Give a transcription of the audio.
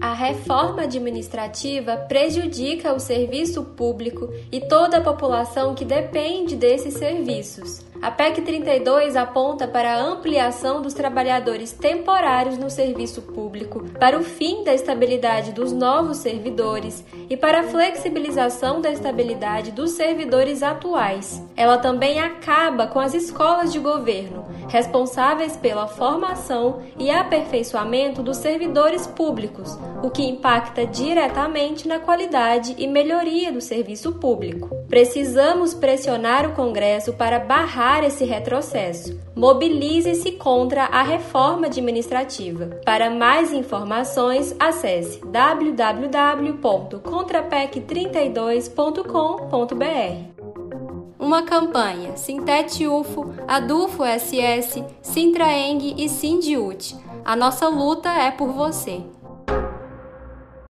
A reforma administrativa prejudica o serviço público e toda a população que depende desses serviços. A PEC 32 aponta para a ampliação dos trabalhadores temporários no serviço público, para o fim da estabilidade dos novos servidores e para a flexibilização da estabilidade dos servidores atuais. Ela também acaba com as escolas de governo, responsáveis pela formação e aperfeiçoamento dos servidores públicos, o que impacta diretamente na qualidade e melhoria do serviço público. Precisamos pressionar o Congresso para barrar esse retrocesso. Mobilize-se contra a reforma administrativa. Para mais informações, acesse www.contrapec32.com.br. Uma campanha Sintete UFO, Adufo SS, Sintraeng e Sindiut. A nossa luta é por você.